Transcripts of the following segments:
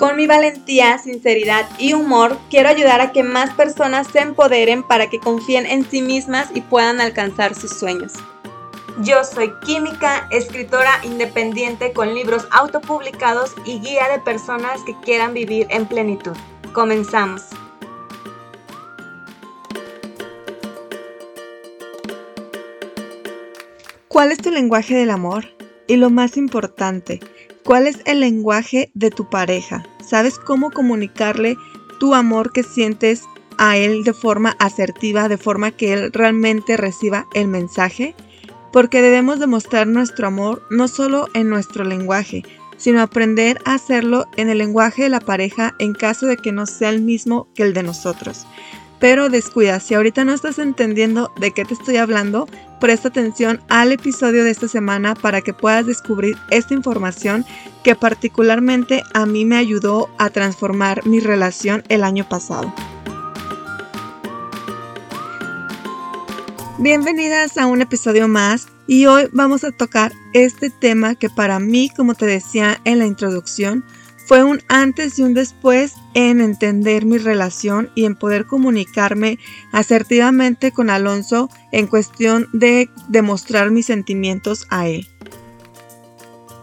Con mi valentía, sinceridad y humor, quiero ayudar a que más personas se empoderen para que confíen en sí mismas y puedan alcanzar sus sueños. Yo soy química, escritora independiente con libros autopublicados y guía de personas que quieran vivir en plenitud. Comenzamos. ¿Cuál es tu lenguaje del amor? Y lo más importante, ¿Cuál es el lenguaje de tu pareja? ¿Sabes cómo comunicarle tu amor que sientes a él de forma asertiva, de forma que él realmente reciba el mensaje? Porque debemos demostrar nuestro amor no solo en nuestro lenguaje, sino aprender a hacerlo en el lenguaje de la pareja en caso de que no sea el mismo que el de nosotros. Pero descuida, si ahorita no estás entendiendo de qué te estoy hablando, presta atención al episodio de esta semana para que puedas descubrir esta información que particularmente a mí me ayudó a transformar mi relación el año pasado. Bienvenidas a un episodio más y hoy vamos a tocar este tema que para mí, como te decía en la introducción, fue un antes y un después en entender mi relación y en poder comunicarme asertivamente con Alonso en cuestión de demostrar mis sentimientos a él.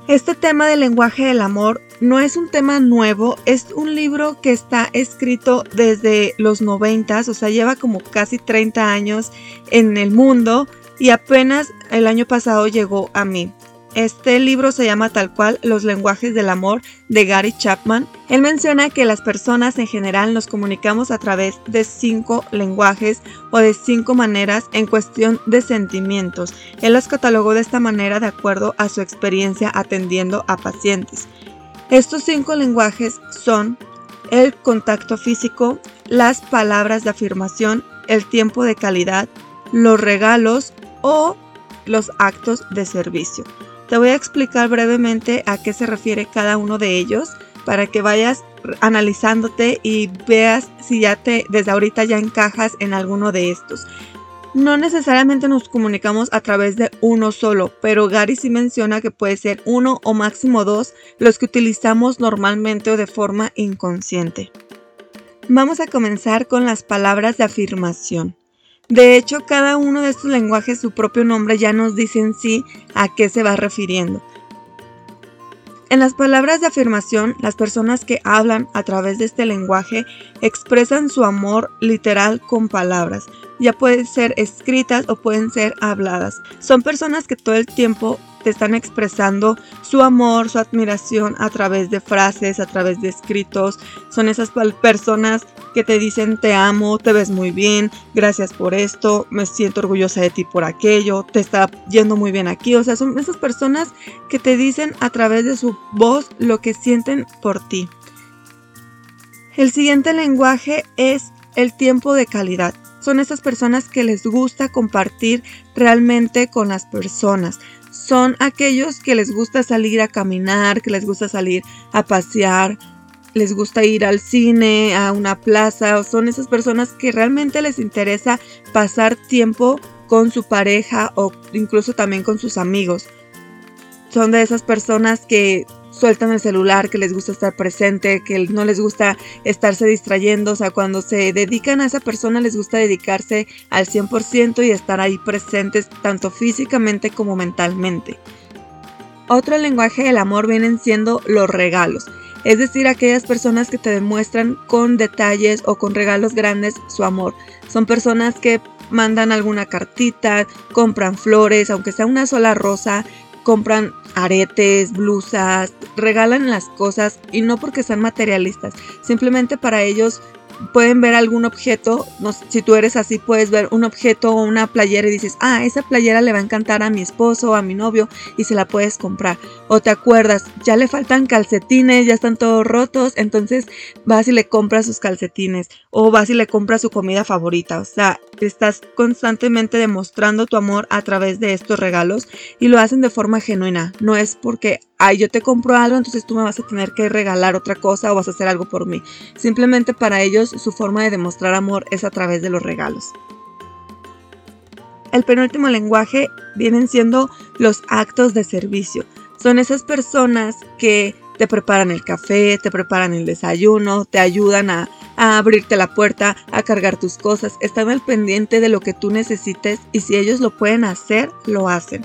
Este tema del lenguaje del amor no es un tema nuevo, es un libro que está escrito desde los noventas, o sea, lleva como casi 30 años en el mundo y apenas el año pasado llegó a mí. Este libro se llama tal cual Los lenguajes del amor de Gary Chapman. Él menciona que las personas en general nos comunicamos a través de cinco lenguajes o de cinco maneras en cuestión de sentimientos. Él los catalogó de esta manera de acuerdo a su experiencia atendiendo a pacientes. Estos cinco lenguajes son el contacto físico, las palabras de afirmación, el tiempo de calidad, los regalos o los actos de servicio. Te voy a explicar brevemente a qué se refiere cada uno de ellos para que vayas analizándote y veas si ya te desde ahorita ya encajas en alguno de estos. No necesariamente nos comunicamos a través de uno solo, pero Gary sí menciona que puede ser uno o máximo dos los que utilizamos normalmente o de forma inconsciente. Vamos a comenzar con las palabras de afirmación. De hecho, cada uno de estos lenguajes, su propio nombre ya nos dice en sí a qué se va refiriendo. En las palabras de afirmación, las personas que hablan a través de este lenguaje expresan su amor literal con palabras. Ya pueden ser escritas o pueden ser habladas. Son personas que todo el tiempo están expresando su amor, su admiración a través de frases, a través de escritos. Son esas personas que te dicen te amo, te ves muy bien, gracias por esto, me siento orgullosa de ti por aquello, te está yendo muy bien aquí. O sea, son esas personas que te dicen a través de su voz lo que sienten por ti. El siguiente lenguaje es el tiempo de calidad son esas personas que les gusta compartir realmente con las personas son aquellos que les gusta salir a caminar, que les gusta salir a pasear, les gusta ir al cine, a una plaza, son esas personas que realmente les interesa pasar tiempo con su pareja o incluso también con sus amigos. Son de esas personas que sueltan el celular, que les gusta estar presente, que no les gusta estarse distrayendo, o sea, cuando se dedican a esa persona les gusta dedicarse al 100% y estar ahí presentes tanto físicamente como mentalmente. Otro lenguaje del amor vienen siendo los regalos, es decir, aquellas personas que te demuestran con detalles o con regalos grandes su amor. Son personas que mandan alguna cartita, compran flores, aunque sea una sola rosa, compran aretes, blusas, regalan las cosas y no porque sean materialistas, simplemente para ellos pueden ver algún objeto, no, si tú eres así, puedes ver un objeto o una playera y dices, ah, esa playera le va a encantar a mi esposo o a mi novio y se la puedes comprar. O te acuerdas, ya le faltan calcetines, ya están todos rotos, entonces vas y le compras sus calcetines o vas y le compras su comida favorita. O sea, estás constantemente demostrando tu amor a través de estos regalos y lo hacen de forma genuina. No es porque, ay, yo te compro algo, entonces tú me vas a tener que regalar otra cosa o vas a hacer algo por mí. Simplemente para ellos su forma de demostrar amor es a través de los regalos. El penúltimo lenguaje vienen siendo los actos de servicio. Son esas personas que te preparan el café, te preparan el desayuno, te ayudan a, abrirte la puerta, a cargar tus cosas, están al pendiente de lo que tú necesites y si ellos lo pueden hacer, lo hacen.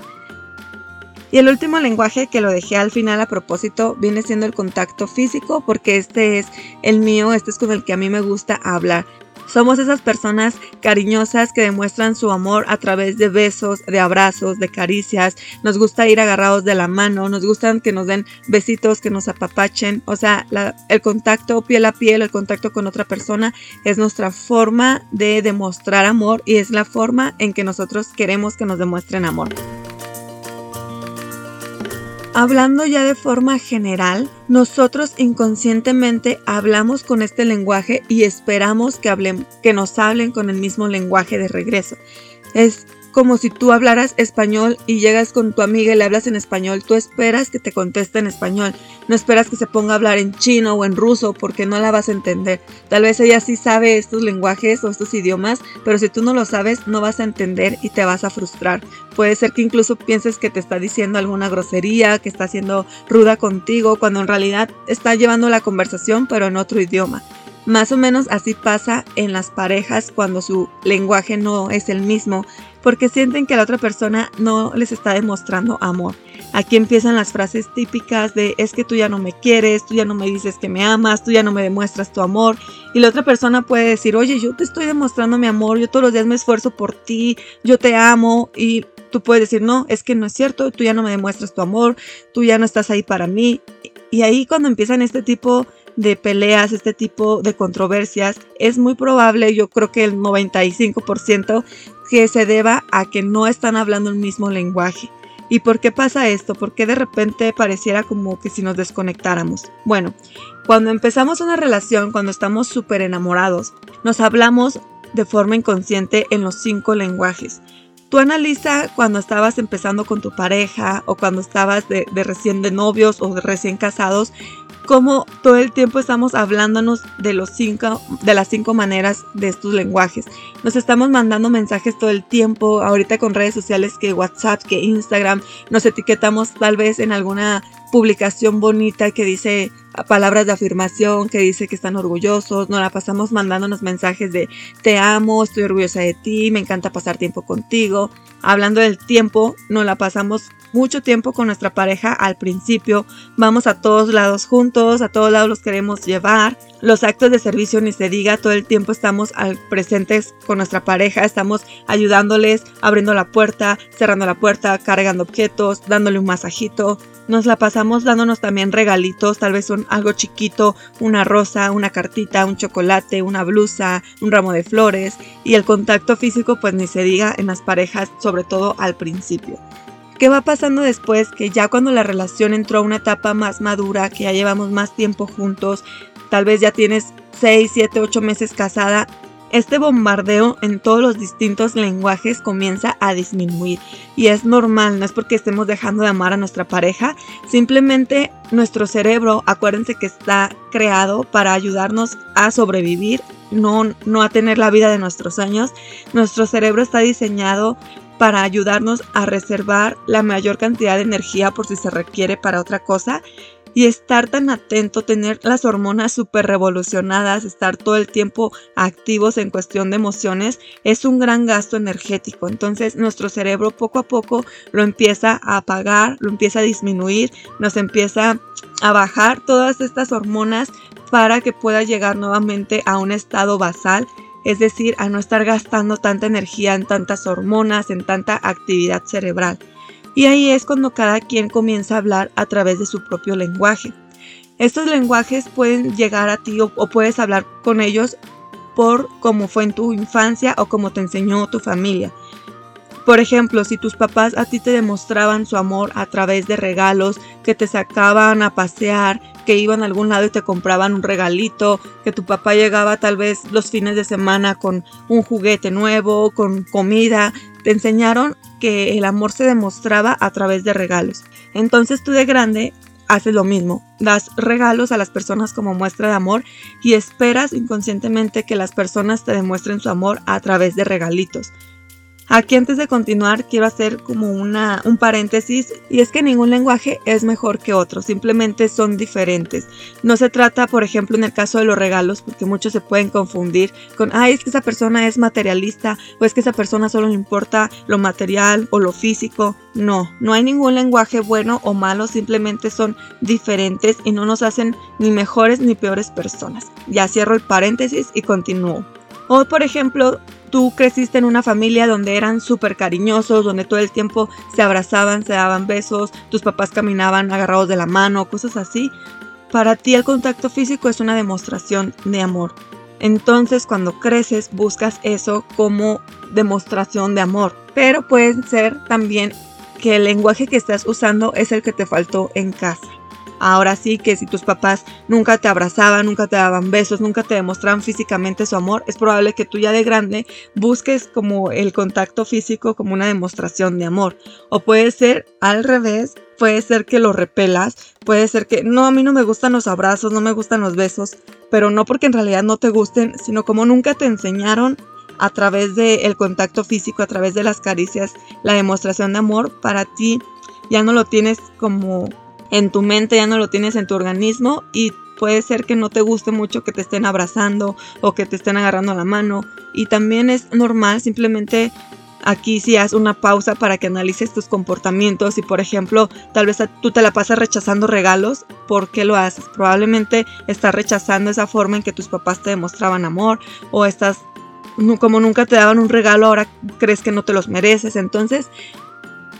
Y el último lenguaje que lo dejé al final a propósito viene siendo el contacto físico porque este es el mío, este es con el que a mí me gusta hablar. Somos esas personas cariñosas que demuestran su amor a través de besos, de abrazos, de caricias. Nos gusta ir agarrados de la mano, nos gustan que nos den besitos, que nos apapachen. O sea, el contacto piel a piel, el contacto con otra persona es nuestra forma de demostrar amor y es la forma en que nosotros queremos que nos demuestren amor. Hablando ya de forma general, nosotros inconscientemente hablamos con este lenguaje y esperamos que, hablen, que nos hablen con el mismo lenguaje de regreso. Es como si tú hablaras español y llegas con tu amiga y le hablas en español, tú esperas que te conteste en español, no esperas que se ponga a hablar en chino o en ruso porque no la vas a entender. Tal vez ella sí sabe estos lenguajes o estos idiomas, pero si tú no lo sabes no vas a entender y te vas a frustrar. Puede ser que incluso pienses que te está diciendo alguna grosería, que está siendo ruda contigo, cuando en realidad está llevando la conversación pero en otro idioma. Más o menos así pasa en las parejas cuando su lenguaje no es el mismo porque sienten que la otra persona no les está demostrando amor. Aquí empiezan las frases típicas de es que tú ya no me quieres, tú ya no me dices que me amas, tú ya no me demuestras tu amor. Y la otra persona puede decir, oye, yo te estoy demostrando mi amor, yo todos los días me esfuerzo por ti, yo te amo. Y tú puedes decir, no, es que no es cierto, tú ya no me demuestras tu amor, tú ya no estás ahí para mí. Y ahí cuando empiezan este tipo peleas, este tipo de controversias, es muy probable, yo creo que el 95%, que se deba a que no están hablando el mismo lenguaje. ¿Y por qué pasa esto? ¿Por qué de repente pareciera como que si nos desconectáramos? Bueno, cuando empezamos una relación, cuando estamos súper enamorados, nos hablamos de forma inconsciente en los cinco lenguajes. Tú analiza cuando estabas empezando con tu pareja o cuando estabas de, de recién de novios o de recién casados cómo todo el tiempo estamos hablándonos de los cinco, de las cinco maneras de estos lenguajes. Nos estamos mandando mensajes todo el tiempo, ahorita con redes sociales que WhatsApp, que Instagram, nos etiquetamos tal vez en alguna publicación bonita que dice palabras de afirmación, que dice que están orgullosos, nos la pasamos mandándonos mensajes de te amo, estoy orgullosa de ti, me encanta pasar tiempo contigo. Hablando del tiempo, nos la pasamos mucho tiempo con nuestra pareja al principio, vamos a todos lados juntos, a todos lados los queremos llevar. Los actos de servicio ni se diga, todo el tiempo estamos al presentes con nuestra pareja, estamos ayudándoles, abriendo la puerta, cerrando la puerta, cargando objetos, dándole un masajito. Nos la pasamos dándonos también regalitos, tal vez un, algo chiquito, una rosa, una cartita, un chocolate, una blusa, un ramo de flores y el contacto físico pues ni se diga en las parejas, sobre todo al principio. ¿Qué va pasando después? Que ya cuando la relación entró a una etapa más madura, que ya llevamos más tiempo juntos, tal vez ya tienes 6, 7, 8 meses casada, este bombardeo en todos los distintos lenguajes comienza a disminuir. Y es normal, no es porque estemos dejando de amar a nuestra pareja, simplemente nuestro cerebro, acuérdense que está creado para ayudarnos a sobrevivir, no, no a tener la vida de nuestros sueños, nuestro cerebro está diseñado para ayudarnos a reservar la mayor cantidad de energía por si se requiere para otra cosa y estar tan atento, tener las hormonas súper revolucionadas, estar todo el tiempo activos en cuestión de emociones, es un gran gasto energético. Entonces nuestro cerebro poco a poco lo empieza a apagar, lo empieza a disminuir, nos empieza a bajar todas estas hormonas para que pueda llegar nuevamente a un estado basal es decir, a no estar gastando tanta energía en tantas hormonas, en tanta actividad cerebral. Y ahí es cuando cada quien comienza a hablar a través de su propio lenguaje. Estos lenguajes pueden llegar a ti o, puedes hablar con ellos por cómo fue en tu infancia o cómo te enseñó tu familia. Por ejemplo, si tus papás a ti te demostraban su amor a través de regalos, que te sacaban a pasear, que iban a algún lado y te compraban un regalito, que tu papá llegaba tal vez los fines de semana con un juguete nuevo, con comida, te enseñaron que el amor se demostraba a través de regalos. Entonces tú de grande haces lo mismo, das regalos a las personas como muestra de amor y esperas inconscientemente que las personas te demuestren su amor a través de regalitos. Aquí antes de continuar quiero hacer como una, un paréntesis y es que ningún lenguaje es mejor que otro, simplemente son diferentes. No se trata, por ejemplo, en el caso de los regalos, porque muchos se pueden confundir con, ay, es que esa persona es materialista o es que esa persona solo le importa lo material o lo físico. No, no hay ningún lenguaje bueno o malo, simplemente son diferentes y no nos hacen ni mejores ni peores personas. Ya cierro el paréntesis y continúo. O por ejemplo, tú creciste en una familia donde eran súper cariñosos, donde todo el tiempo se abrazaban, se daban besos, tus papás caminaban agarrados de la mano, cosas así. Para ti el contacto físico es una demostración de amor. Entonces cuando creces buscas eso como demostración de amor. Pero puede ser también que el lenguaje que estás usando es el que te faltó en casa. Ahora sí que si tus papás nunca te abrazaban, nunca te daban besos, nunca te demostraban físicamente su amor, es probable que tú ya de grande busques como el contacto físico como una demostración de amor. O puede ser al revés, puede ser que lo repelas, puede ser que no, a mí no me gustan los abrazos, no me gustan los besos, pero no porque en realidad no te gusten, sino como nunca te enseñaron a través del contacto físico, a través de las caricias, la demostración de amor, para ti ya no lo tienes como en tu mente, ya no lo tienes en tu organismo y puede ser que no te guste mucho que te estén abrazando o que te estén agarrando la mano. Y también es normal, simplemente aquí si haz una pausa para que analices tus comportamientos y por ejemplo tal vez tú te la pasas rechazando regalos, ¿por qué lo haces? Probablemente estás rechazando esa forma en que tus papás te demostraban amor o estás como nunca te daban un regalo ahora crees que no te los mereces, entonces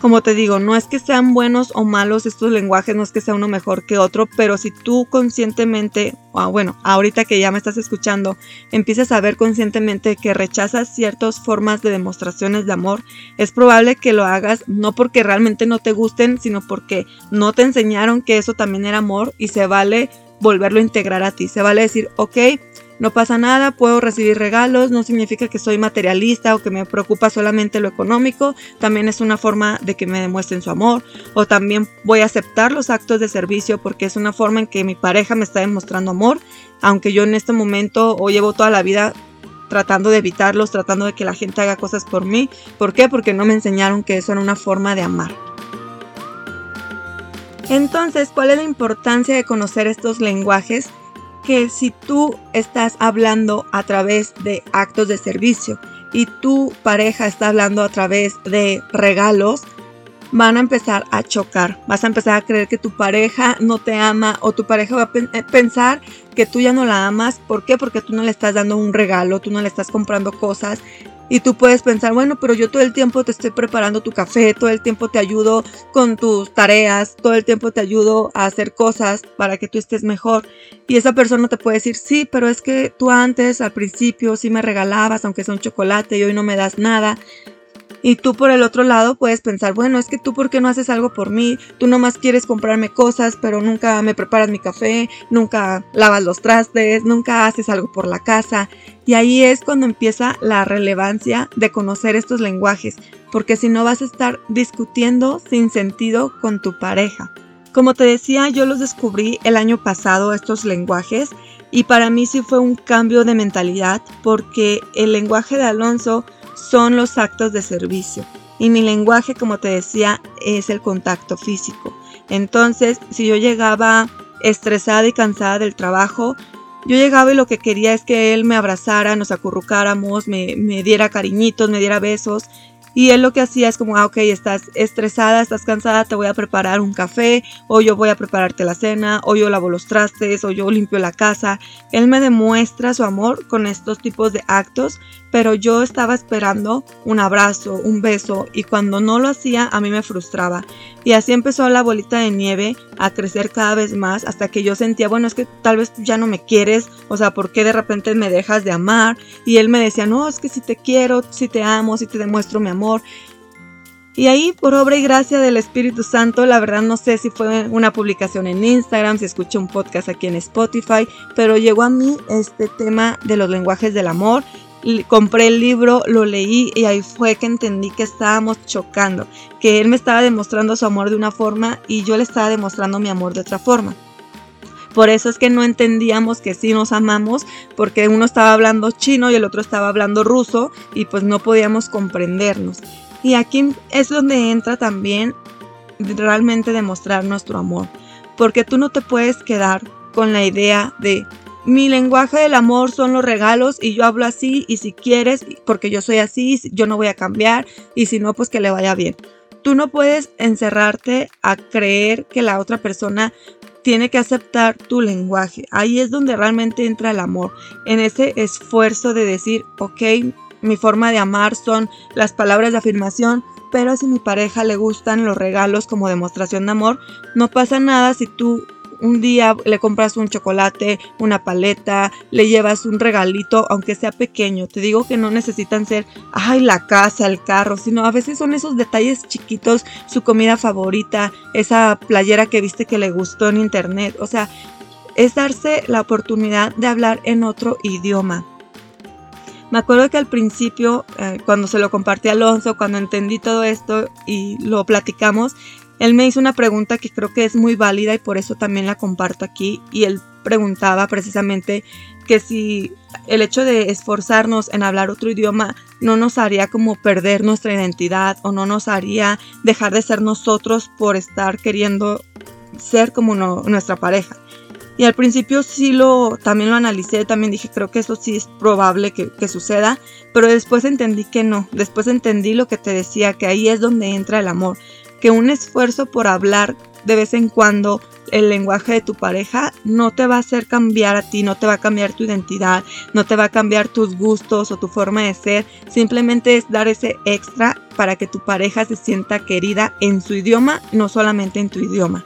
como te digo, no es que sean buenos o malos estos lenguajes, no es que sea uno mejor que otro, pero si tú conscientemente, o bueno, ahorita que ya me estás escuchando, empiezas a ver conscientemente que rechazas ciertas formas de demostraciones de amor, es probable que lo hagas no porque realmente no te gusten, sino porque no te enseñaron que eso también era amor y se vale volverlo a integrar a ti. Se vale decir, ok, no pasa nada, puedo recibir regalos, no significa que soy materialista o que me preocupa solamente lo económico, también es una forma de que me demuestren su amor o también voy a aceptar los actos de servicio porque es una forma en que mi pareja me está demostrando amor, aunque yo en este momento o llevo toda la vida tratando de evitarlos, tratando de que la gente haga cosas por mí. ¿Por qué? Porque no me enseñaron que eso era una forma de amar. Entonces, ¿cuál es la importancia de conocer estos lenguajes? Que si tú estás hablando a través de actos de servicio y tu pareja está hablando a través de regalos, van a empezar a chocar. Vas a empezar a creer que tu pareja no te ama o tu pareja va a eh, pensar que tú ya no la amas. ¿Por qué? Porque tú no le estás dando un regalo, tú no le estás comprando cosas y tú puedes pensar, bueno, pero yo todo el tiempo te estoy preparando tu café, todo el tiempo te ayudo con tus tareas, todo el tiempo te ayudo a hacer cosas para que tú estés mejor. Y esa persona te puede decir, sí, pero es que tú antes, al principio, sí me regalabas, aunque sea un chocolate, y hoy no me das nada. Y tú por el otro lado puedes pensar, bueno, es que tú por qué no haces algo por mí, tú nomás quieres comprarme cosas, pero nunca me preparas mi café, nunca lavas los trastes, nunca haces algo por la casa. Y ahí es cuando empieza la relevancia de conocer estos lenguajes, porque si no vas a estar discutiendo sin sentido con tu pareja. Como te decía, yo los descubrí el año pasado, estos lenguajes, y para mí sí fue un cambio de mentalidad, porque el lenguaje de Alonso son los actos de servicio. Y mi lenguaje, como te decía, es el contacto físico. Entonces, si yo llegaba estresada y cansada del trabajo, yo llegaba y lo que quería es que él me abrazara, nos acurrucáramos, me, me diera cariñitos, me diera besos. Y él lo que hacía es como, ah, ok, estás estresada, estás cansada, te voy a preparar un café, o yo voy a prepararte la cena, o yo lavo los trastes, o yo limpio la casa. Él me demuestra su amor con estos tipos de actos, pero yo estaba esperando un abrazo, un beso, y cuando no lo hacía, a mí me frustraba. Y así empezó la bolita de nieve a crecer cada vez más hasta que yo sentía, bueno, es que tal vez ya no me quieres, o sea, ¿por qué de repente me dejas de amar? Y él me decía, no, es que si te quiero, si te amo, si te demuestro mi amor. Y ahí, por obra y gracia del Espíritu Santo, la verdad no sé si fue una publicación en Instagram, si escuché un podcast aquí en Spotify, pero llegó a mí este tema de los lenguajes del amor compré el libro, lo leí y ahí fue que entendí que estábamos chocando, que él me estaba demostrando su amor de una forma y yo le estaba demostrando mi amor de otra forma. Por eso es que no entendíamos que sí nos amamos, porque uno estaba hablando chino y el otro estaba hablando ruso y pues no podíamos comprendernos. Y aquí es donde entra también realmente demostrar nuestro amor, porque tú no te puedes quedar con la idea de mi lenguaje del amor son los regalos y yo hablo así y si quieres, porque yo soy así, yo no voy a cambiar y si no, pues que le vaya bien. Tú no puedes encerrarte a creer que la otra persona tiene que aceptar tu lenguaje. Ahí es donde realmente entra el amor, en ese esfuerzo de decir, ok, mi forma de amar son las palabras de afirmación, pero si mi pareja le gustan los regalos como demostración de amor, no pasa nada si tú un día le compras un chocolate, una paleta, le llevas un regalito, aunque sea pequeño. Te digo que no necesitan ser, ay, la casa, el carro, sino a veces son esos detalles chiquitos, su comida favorita, esa playera que viste que le gustó en internet. O sea, es darse la oportunidad de hablar en otro idioma. Me acuerdo que al principio, eh, cuando se lo compartí a Alonso, cuando entendí todo esto y lo platicamos, él me hizo una pregunta que creo que es muy válida y por eso también la comparto aquí. Y él preguntaba precisamente que si el hecho de esforzarnos en hablar otro idioma no nos haría como perder nuestra identidad o no nos haría dejar de ser nosotros por estar queriendo ser como nuestra pareja. Y al principio sí lo, también lo analicé, también dije, creo que eso sí es probable que, que, suceda, pero después entendí que no, después entendí lo que te decía, que ahí es donde entra el amor, que un esfuerzo por hablar de vez en cuando el lenguaje de tu pareja no te va a hacer cambiar a ti, no te va a cambiar tu identidad, no te va a cambiar tus gustos o tu forma de ser, simplemente es dar ese extra para que tu pareja se sienta querida en su idioma, no solamente en tu idioma.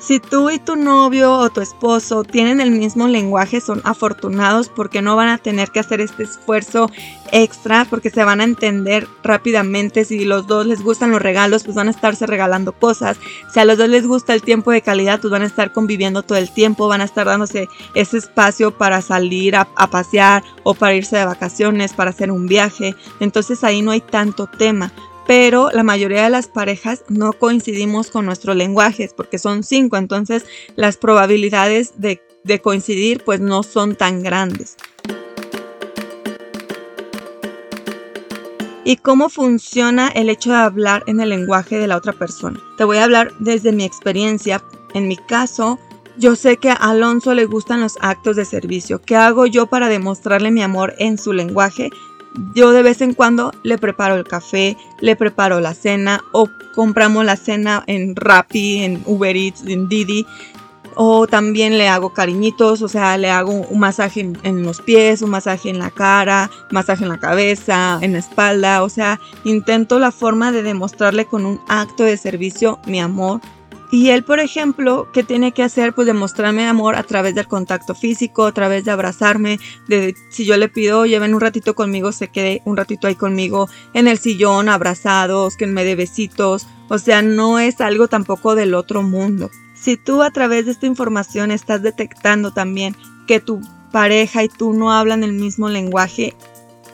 Si tú y tu novio o tu esposo tienen el mismo lenguaje, son afortunados porque no van a tener que hacer este esfuerzo extra, porque se van a entender rápidamente. Si los dos les gustan los regalos, pues van a estarse regalando cosas. Si a los dos les gusta el tiempo de calidad, pues van a estar conviviendo todo el tiempo, van a estar dándose ese espacio para salir a, a pasear o para irse de vacaciones, para hacer un viaje. Entonces ahí no hay tanto tema pero la mayoría de las parejas no coincidimos con nuestros lenguajes porque son cinco, entonces las probabilidades de, coincidir pues no son tan grandes. ¿Y cómo funciona el hecho de hablar en el lenguaje de la otra persona? Te voy a hablar desde mi experiencia. En mi caso, yo sé que a Alonso le gustan los actos de servicio. ¿Qué hago yo para demostrarle mi amor en su lenguaje? Yo de vez en cuando le preparo el café, le preparo la cena o compramos la cena en Rappi, en Uber Eats, en Didi. O también le hago cariñitos, o sea, le hago un masaje en, los pies, un masaje en la cara, masaje en la cabeza, en la espalda. O sea, intento la forma de demostrarle con un acto de servicio mi amor y él, por ejemplo, ¿qué tiene que hacer? Pues demostrarme amor a través del contacto físico, a través de abrazarme, de si yo le pido, lleven un ratito conmigo, se quede un ratito ahí conmigo en el sillón, abrazados, que me dé besitos. O sea, no es algo tampoco del otro mundo. Si tú a través de esta información estás detectando también que tu pareja y tú no hablan el mismo lenguaje,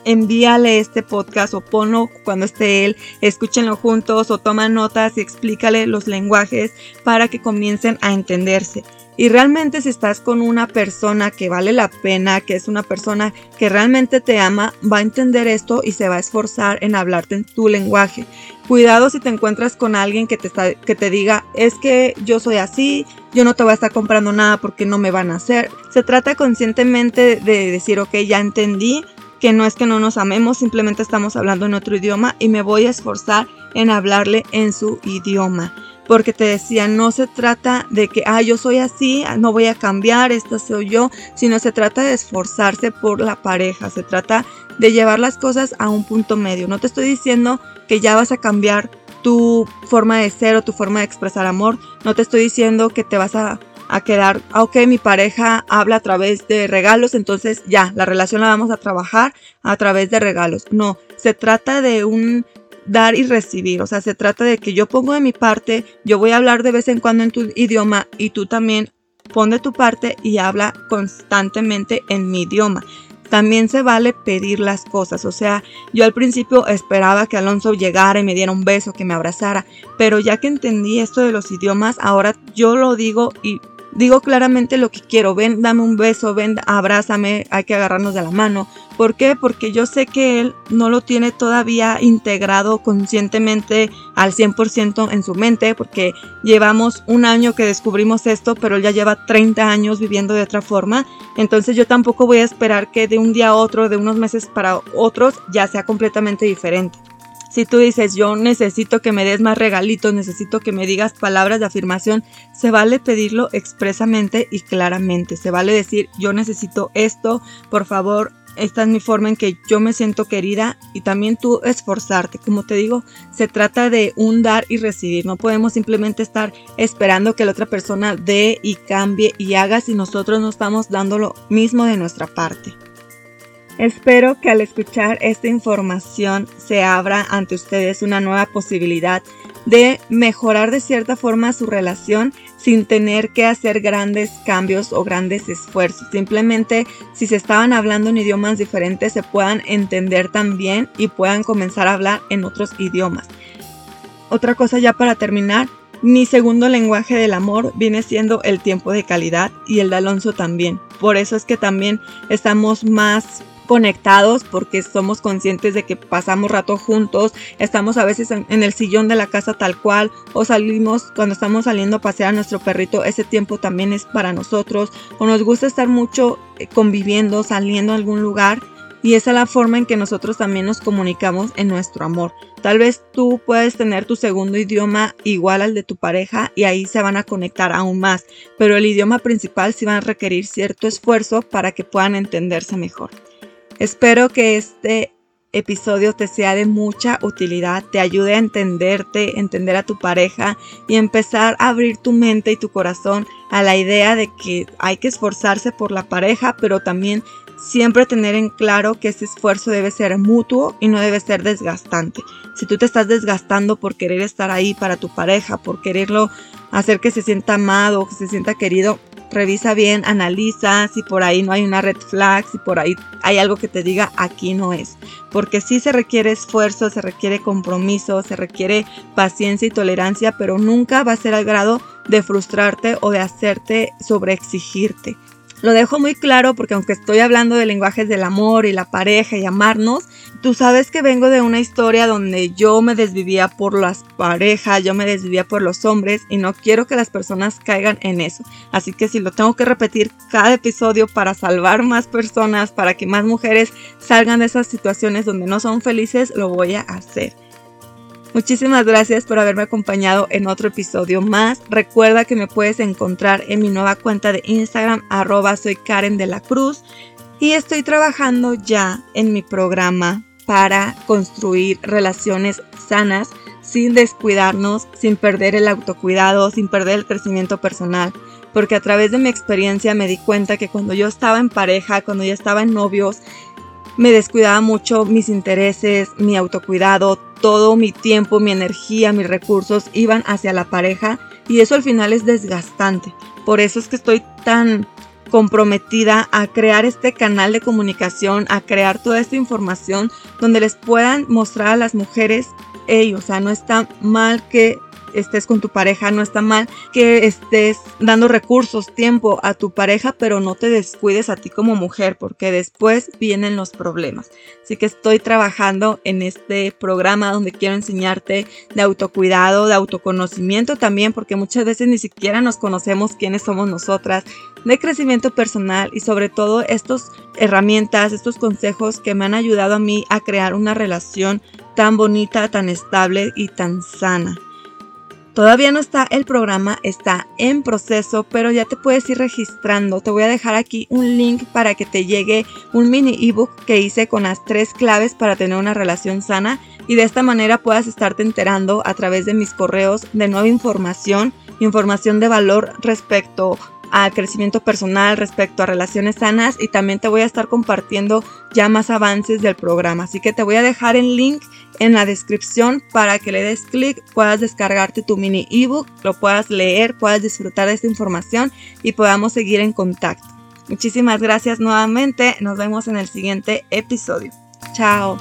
envíale este podcast o ponlo cuando esté él, escúchenlo juntos o toma notas y explícale los lenguajes para que comiencen a entenderse. Y realmente si estás con una persona que vale la pena, que es una persona que realmente te ama, va a entender esto y se va a esforzar en hablarte en tu lenguaje. Cuidado si te encuentras con alguien que te, que te diga, es que yo soy así, yo no te voy a estar comprando nada porque no me van a hacer. Se trata conscientemente de decir, ok, ya entendí, que no es que no nos amemos, simplemente estamos hablando en otro idioma y me voy a esforzar en hablarle en su idioma. Porque te decía, no se trata de que, ah, yo soy así, no voy a cambiar, esta soy yo, sino se trata de esforzarse por la pareja, se trata de llevar las cosas a un punto medio. No te estoy diciendo que ya vas a cambiar tu forma de ser o tu forma de expresar amor, no te estoy diciendo que te vas a a quedar, ah, ok, mi pareja habla a través de regalos, entonces ya, la relación la vamos a trabajar a través de regalos. No, se trata de un dar y recibir, o sea, se trata de que yo pongo de mi parte, yo voy a hablar de vez en cuando en tu idioma y tú también pon de tu parte y habla constantemente en mi idioma. También se vale pedir las cosas, o sea, yo al principio esperaba que Alonso llegara y me diera un beso, que me abrazara, pero ya que entendí esto de los idiomas, ahora yo lo digo y digo claramente lo que quiero. Ven, dame un beso, ven, abrázame, hay que agarrarnos de la mano. ¿Por qué? Porque yo sé que él no lo tiene todavía integrado conscientemente al 100% en su mente, porque llevamos un año que descubrimos esto, pero él ya lleva 30 años viviendo de otra forma. Entonces yo tampoco voy a esperar que de un día a otro, de unos meses para otros, ya sea completamente diferente. Si tú dices, yo necesito que me des más regalitos, necesito que me digas palabras de afirmación, se vale pedirlo expresamente y claramente. Se vale decir, yo necesito esto, por favor, esta es mi forma en que yo me siento querida y también tú esforzarte. Como te digo, se trata de un dar y recibir. No podemos simplemente estar esperando que la otra persona dé y cambie y haga si nosotros no estamos dando lo mismo de nuestra parte. Espero que al escuchar esta información se abra ante ustedes una nueva posibilidad de mejorar de cierta forma su relación sin tener que hacer grandes cambios o grandes esfuerzos. Simplemente si se estaban hablando en idiomas diferentes se puedan entender también y puedan comenzar a hablar en otros idiomas. Otra cosa ya para terminar, mi segundo lenguaje del amor viene siendo el tiempo de calidad y el de Alonso también. Por eso es que también estamos más conectados porque somos conscientes de que pasamos rato juntos, estamos a veces en, el sillón de la casa tal cual o salimos cuando estamos saliendo a pasear a nuestro perrito, ese tiempo también es para nosotros o nos gusta estar mucho eh, conviviendo, saliendo a algún lugar y esa es la forma en que nosotros también nos comunicamos en nuestro amor. Tal vez tú puedes tener tu segundo idioma igual al de tu pareja y ahí se van a conectar aún más, pero el idioma principal sí va a requerir cierto esfuerzo para que puedan entenderse mejor. Espero que este episodio te sea de mucha utilidad, te ayude a entenderte, entender a tu pareja y empezar a abrir tu mente y tu corazón a la idea de que hay que esforzarse por la pareja, pero también siempre tener en claro que ese esfuerzo debe ser mutuo y no debe ser desgastante. Si tú te estás desgastando por querer estar ahí para tu pareja, por quererlo hacer que se sienta amado, que se sienta querido, revisa bien, analiza si por ahí no hay una red flag, si por ahí hay algo que te diga aquí no es. Porque sí se requiere esfuerzo, se requiere compromiso, se requiere paciencia y tolerancia, pero nunca va a ser al grado de frustrarte o de hacerte sobreexigirte. Lo dejo muy claro porque aunque estoy hablando de lenguajes del amor y la pareja y amarnos, tú sabes que vengo de una historia donde yo me desvivía por las parejas, yo me desvivía por los hombres y no quiero que las personas caigan en eso. Así que si lo tengo que repetir cada episodio para salvar más personas, para que más mujeres salgan de esas situaciones donde no son felices, lo voy a hacer. Muchísimas gracias por haberme acompañado en otro episodio más. Recuerda que me puedes encontrar en mi nueva cuenta de Instagram, arroba soy Karen de la Cruz. Y estoy trabajando ya en mi programa para construir relaciones sanas sin descuidarnos, sin perder el autocuidado, sin perder el crecimiento personal. Porque a través de mi experiencia me di cuenta que cuando yo estaba en pareja, cuando yo estaba en novios, me descuidaba mucho mis intereses, mi autocuidado, todo mi tiempo, mi energía, mis recursos iban hacia la pareja y eso al final es desgastante. Por eso es que estoy tan comprometida a crear este canal de comunicación, a crear toda esta información donde les puedan mostrar a las mujeres, hey, o sea, no está mal que estés con tu pareja, no está mal que estés dando recursos, tiempo a tu pareja, pero no te descuides a ti como mujer, porque después vienen los problemas. Así que estoy trabajando en este programa donde quiero enseñarte de autocuidado, de autoconocimiento también, porque muchas veces ni siquiera nos conocemos quiénes somos nosotras, de crecimiento personal y sobre todo estas herramientas, estos consejos que me han ayudado a mí a crear una relación tan bonita, tan estable y tan sana. Todavía no está el programa, está en proceso, pero ya te puedes ir registrando. Te voy a dejar aquí un link para que te llegue un mini ebook que hice con las tres claves para tener una relación sana y de esta manera puedas estarte enterando a través de mis correos de nueva información, información de valor respecto a crecimiento personal, respecto a relaciones sanas y también te voy a estar compartiendo ya más avances del programa. Así que te voy a dejar el link en la descripción para que le des clic, puedas descargarte tu mini ebook, lo puedas leer, puedas disfrutar de esta información y podamos seguir en contacto. Muchísimas gracias nuevamente, nos vemos en el siguiente episodio. Chao.